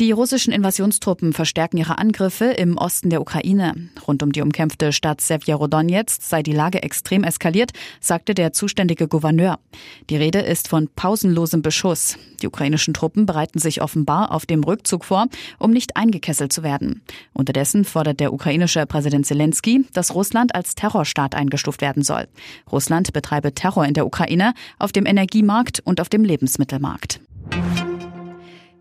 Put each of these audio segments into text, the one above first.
Die russischen Invasionstruppen verstärken ihre Angriffe im Osten der Ukraine. Rund um die umkämpfte Stadt Sevjerodonetsk sei die Lage extrem eskaliert, sagte der zuständige Gouverneur. Die Rede ist von pausenlosem Beschuss. Die ukrainischen Truppen bereiten sich offenbar auf dem Rückzug vor, um nicht eingekesselt zu werden. Unterdessen fordert der ukrainische Präsident Zelensky, dass Russland als Terrorstaat eingestuft werden soll. Russland betreibe Terror in der Ukraine, auf dem Energiemarkt und auf dem Lebensmittelmarkt.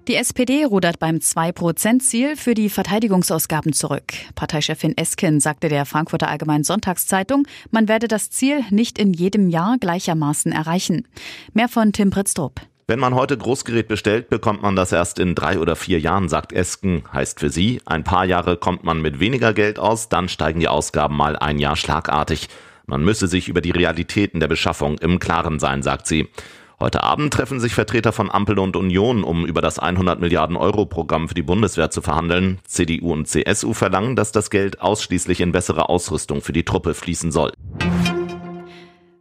Die SPD rudert beim 2-Prozent-Ziel für die Verteidigungsausgaben zurück. Parteichefin Esken sagte der Frankfurter Allgemeinen Sonntagszeitung, man werde das Ziel nicht in jedem Jahr gleichermaßen erreichen. Mehr von Tim Pritztrup. Wenn man heute Großgerät bestellt, bekommt man das erst in drei oder vier Jahren, sagt Esken. Heißt für sie, ein paar Jahre kommt man mit weniger Geld aus, dann steigen die Ausgaben mal ein Jahr schlagartig. Man müsse sich über die Realitäten der Beschaffung im Klaren sein, sagt sie. Heute Abend treffen sich Vertreter von Ampel und Union, um über das 100 Milliarden Euro Programm für die Bundeswehr zu verhandeln. CDU und CSU verlangen, dass das Geld ausschließlich in bessere Ausrüstung für die Truppe fließen soll.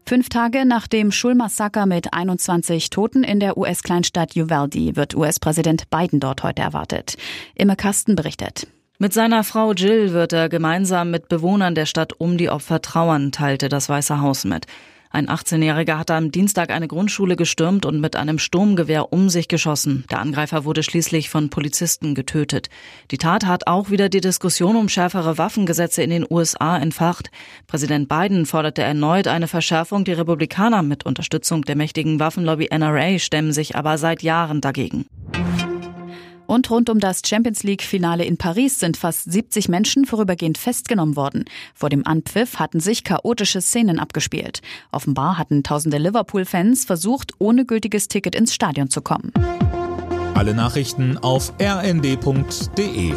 Fünf Tage nach dem Schulmassaker mit 21 Toten in der US-Kleinstadt Uvalde wird US-Präsident Biden dort heute erwartet. Imme Kasten berichtet. Mit seiner Frau Jill wird er gemeinsam mit Bewohnern der Stadt um die Opfer trauern, teilte das Weiße Haus mit. Ein 18-Jähriger hatte am Dienstag eine Grundschule gestürmt und mit einem Sturmgewehr um sich geschossen. Der Angreifer wurde schließlich von Polizisten getötet. Die Tat hat auch wieder die Diskussion um schärfere Waffengesetze in den USA entfacht. Präsident Biden forderte erneut eine Verschärfung. Die Republikaner mit Unterstützung der mächtigen Waffenlobby NRA stemmen sich aber seit Jahren dagegen. Und rund um das Champions League-Finale in Paris sind fast 70 Menschen vorübergehend festgenommen worden. Vor dem Anpfiff hatten sich chaotische Szenen abgespielt. Offenbar hatten tausende Liverpool-Fans versucht, ohne gültiges Ticket ins Stadion zu kommen. Alle Nachrichten auf rnd.de